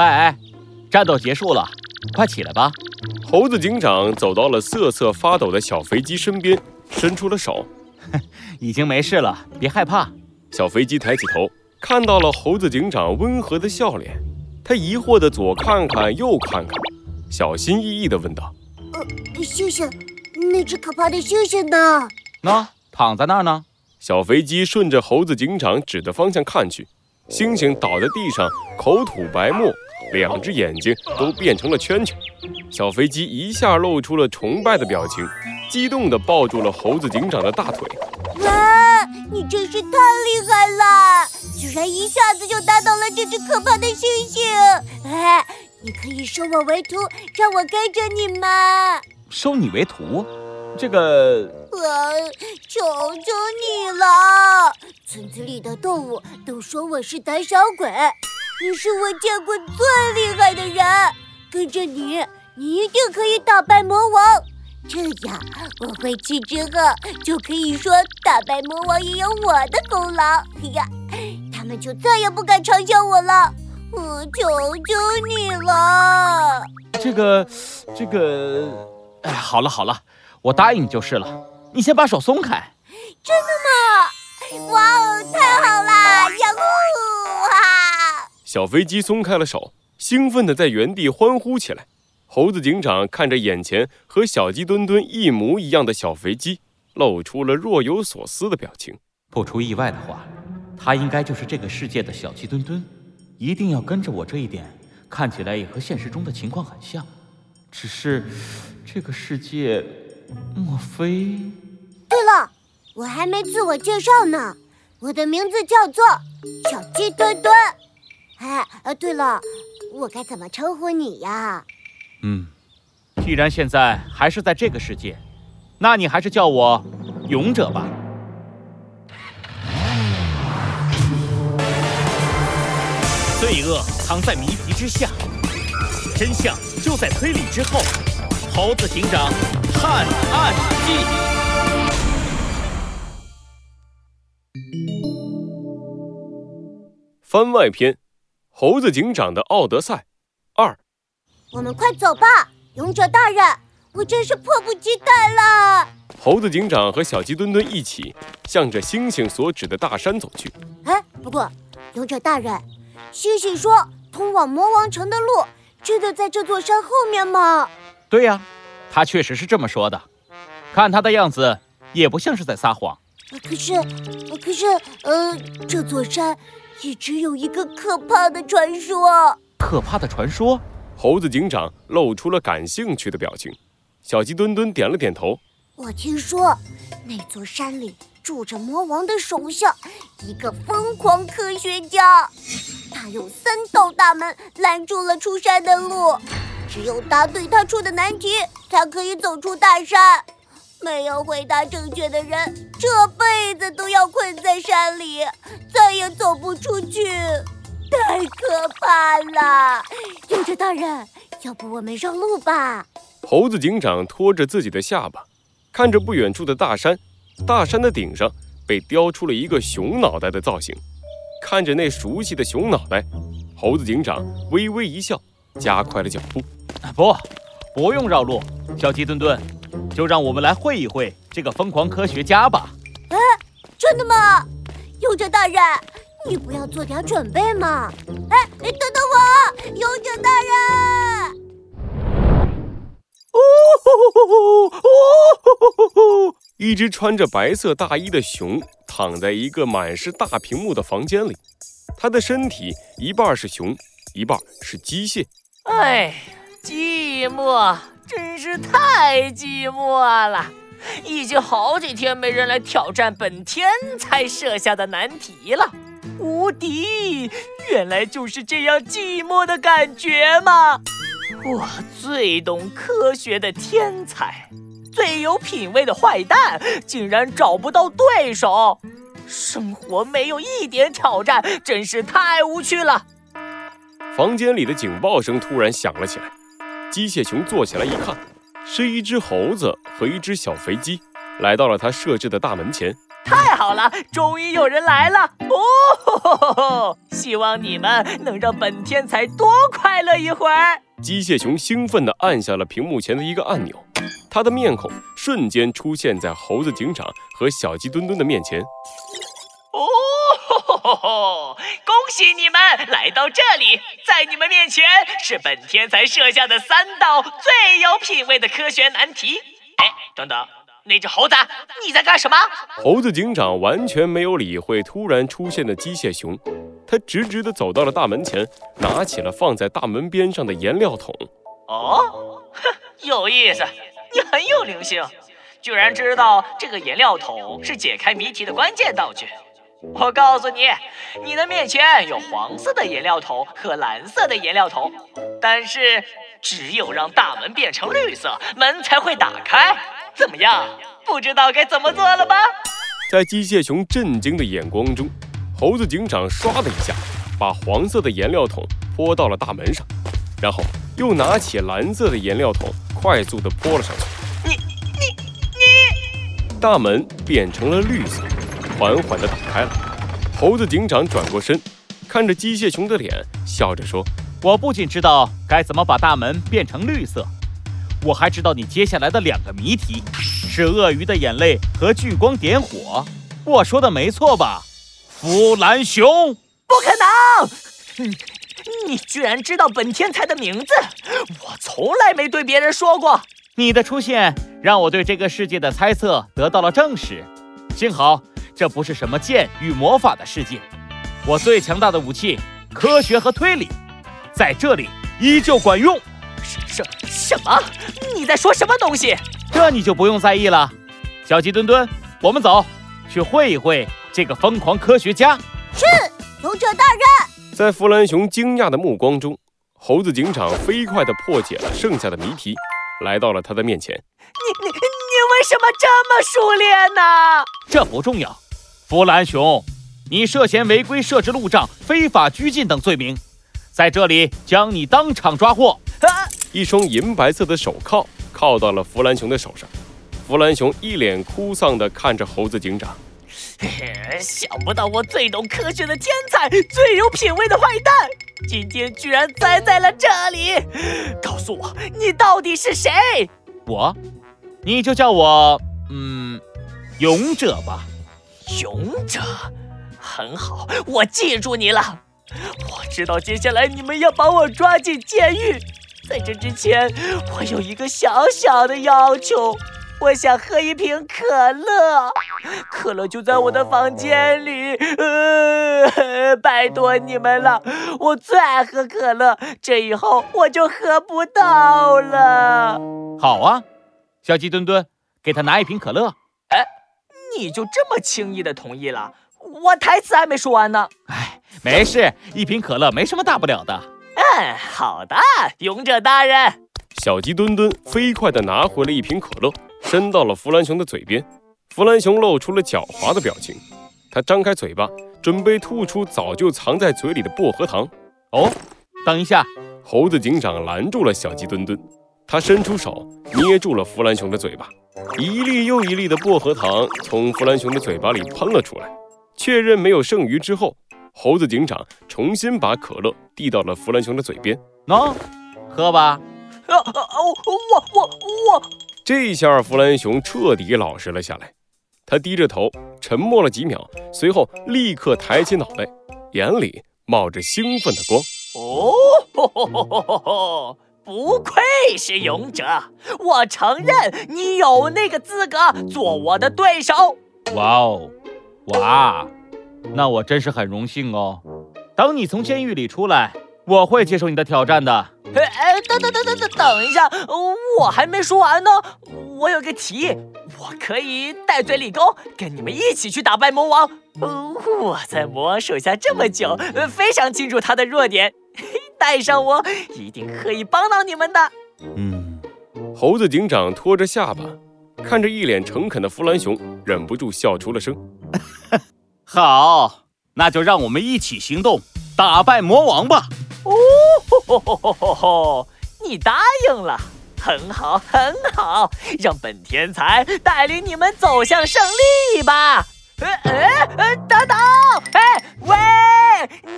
哎哎，战斗结束了，快起来吧。猴子警长走到了瑟瑟发抖的小飞机身边，伸出了手。已经没事了，别害怕。小飞机抬起头，看到了猴子警长温和的笑脸。他疑惑的左看看右看看，小心翼翼的问道：“呃，星星，那只可怕的星星呢？那躺在那儿呢。”小飞机顺着猴子警长指的方向看去，星星倒在地上，口吐白沫，两只眼睛都变成了圈圈。小飞机一下露出了崇拜的表情，激动地抱住了猴子警长的大腿。哇，你真是太厉害了！居然一下子就打倒了这只可怕的猩猩！哎，你可以收我为徒，让我跟着你吗？收你为徒？这个……呃，求求你了！村子里的动物都说我是胆小鬼，你是我见过最厉害的人，跟着你。你一定可以打败魔王，这样我回去之后就可以说打败魔王也有我的功劳。哎呀，他们就再也不敢嘲笑我了。我求求你了。这个，这个，哎，好了好了，我答应就是了。你先把手松开。真的吗？哇哦，太好啦！呀呼！哈！小飞机松开了手，兴奋地在原地欢呼起来。猴子警长看着眼前和小鸡墩墩一模一样的小飞机，露出了若有所思的表情。不出意外的话，他应该就是这个世界的小鸡墩墩。一定要跟着我这一点，看起来也和现实中的情况很像。只是，这个世界，莫非……对了，我还没自我介绍呢。我的名字叫做小鸡墩墩。哎，呃，对了，我该怎么称呼你呀？嗯，既然现在还是在这个世界，那你还是叫我勇者吧。罪恶藏在谜题之下，真相就在推理之后。猴子警长探案记番外篇：猴子警长的奥德赛二。我们快走吧，勇者大人，我真是迫不及待了。猴子警长和小鸡墩墩一起向着星星所指的大山走去。哎，不过，勇者大人，星星说通往魔王城的路真的在这座山后面吗？对呀，他确实是这么说的。看他的样子，也不像是在撒谎。可是，可是，呃，这座山一直有一个可怕的传说。可怕的传说？猴子警长露出了感兴趣的表情，小鸡墩墩点了点头。我听说那座山里住着魔王的手下，一个疯狂科学家。他用三道大门拦住了出山的路，只有答对他出的难题，才可以走出大山。没有回答正确的人，这辈子都要困在山里，再也走不出去。太可怕了，勇者大人，要不我们绕路吧？猴子警长拖着自己的下巴，看着不远处的大山，大山的顶上被雕出了一个熊脑袋的造型。看着那熟悉的熊脑袋，猴子警长微微一笑，加快了脚步。不，不用绕路，小鸡墩墩，就让我们来会一会这个疯狂科学家吧。哎，真的吗，勇者大人？你不要做点准备吗？哎，等等我，勇者大人！哦吼吼吼！一只穿着白色大衣的熊躺在一个满是大屏幕的房间里，它的身体一半是熊，一半是机械。哎，寂寞，真是太寂寞了！已经好几天没人来挑战本天才设下的难题了。无敌，原来就是这样寂寞的感觉吗？我最懂科学的天才，最有品味的坏蛋，竟然找不到对手，生活没有一点挑战，真是太无趣了。房间里的警报声突然响了起来，机械熊坐起来一看，是一只猴子和一只小肥鸡，来到了他设置的大门前。太好好了，终于有人来了哦！希望你们能让本天才多快乐一会儿。机械熊兴奋地按下了屏幕前的一个按钮，他的面孔瞬间出现在猴子警长和小鸡墩墩的面前。哦，恭喜你们来到这里，在你们面前是本天才设下的三道最有品位的科学难题。哎，等等，那只猴子，你在干什么？猴子警长完全没有理会突然出现的机械熊，他直直地走到了大门前，拿起了放在大门边上的颜料桶。哦，哼，有意思，你很有灵性，居然知道这个颜料桶是解开谜题的关键道具。我告诉你，你的面前有黄色的颜料桶和蓝色的颜料桶，但是只有让大门变成绿色，门才会打开。怎么样？不知道该怎么做了吧？在机械熊震惊的眼光中，猴子警长唰的一下把黄色的颜料桶泼到了大门上，然后又拿起蓝色的颜料桶快速的泼了上去。你你你！大门变成了绿色。缓缓地打开了，猴子警长转过身，看着机械熊的脸，笑着说：“我不仅知道该怎么把大门变成绿色，我还知道你接下来的两个谜题是鳄鱼的眼泪和聚光点火。我说的没错吧，弗兰熊？不可能！你你居然知道本天才的名字？我从来没对别人说过。你的出现让我对这个世界的猜测得到了证实。幸好。”这不是什么剑与魔法的世界，我最强大的武器——科学和推理，在这里依旧管用。什什什么？你在说什么东西？这你就不用在意了。小鸡墩墩，我们走，去会一会这个疯狂科学家。是，勇者大人。在弗兰熊惊讶的目光中，猴子警长飞快地破解了剩下的谜题，来到了他的面前。你你你为什么这么熟练呢？这不重要。弗兰熊，你涉嫌违规设置路障、非法拘禁等罪名，在这里将你当场抓获。啊！一双银白色的手铐铐到了弗兰熊的手上，弗兰熊一脸哭丧地看着猴子警长。想不到我最懂科学的天才、最有品味的坏蛋，今天居然栽在了这里。告诉我，你到底是谁？我，你就叫我嗯，勇者吧。勇者，很好，我记住你了。我知道接下来你们要把我抓进监狱，在这之前，我有一个小小的要求，我想喝一瓶可乐，可乐就在我的房间里。呃，拜托你们了，我最爱喝可乐，这以后我就喝不到了。好啊，小鸡墩墩，给他拿一瓶可乐。哎。你就这么轻易的同意了？我台词还没说完呢。哎，没事，一瓶可乐没什么大不了的。嗯，好的，勇者大人。小鸡墩墩飞快地拿回了一瓶可乐，伸到了弗兰熊的嘴边。弗兰熊露出了狡猾的表情，他张开嘴巴，准备吐出早就藏在嘴里的薄荷糖。哦，等一下，猴子警长拦住了小鸡墩墩，他伸出手捏住了弗兰熊的嘴巴。一粒又一粒的薄荷糖从弗兰熊的嘴巴里喷了出来，确认没有剩余之后，猴子警长重新把可乐递到了弗兰熊的嘴边。喏，喝吧。啊啊！我我我！这下弗兰熊彻底老实了下来，他低着头，沉默了几秒，随后立刻抬起脑袋，眼里冒着兴奋的光。哦，吼吼吼吼吼吼！不愧是勇者，我承认你有那个资格做我的对手。哇哦，哇，那我真是很荣幸哦。等你从监狱里出来，我会接受你的挑战的。哎哎，等等等等等，等一下，我还没说完呢。我有个提议，我可以戴罪立功，跟你们一起去打败魔王。我在魔王手下这么久，非常清楚他的弱点。带上我，一定可以帮到你们的。嗯，猴子警长拖着下巴，看着一脸诚恳的弗兰熊，忍不住笑出了声。好，那就让我们一起行动，打败魔王吧。哦，吼吼吼吼吼！你答应了，很好，很好，让本天才带领你们走向胜利吧。呃，呃，等等！哎喂，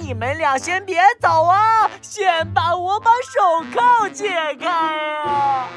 你们俩先别走啊先帮我把手铐解开啊。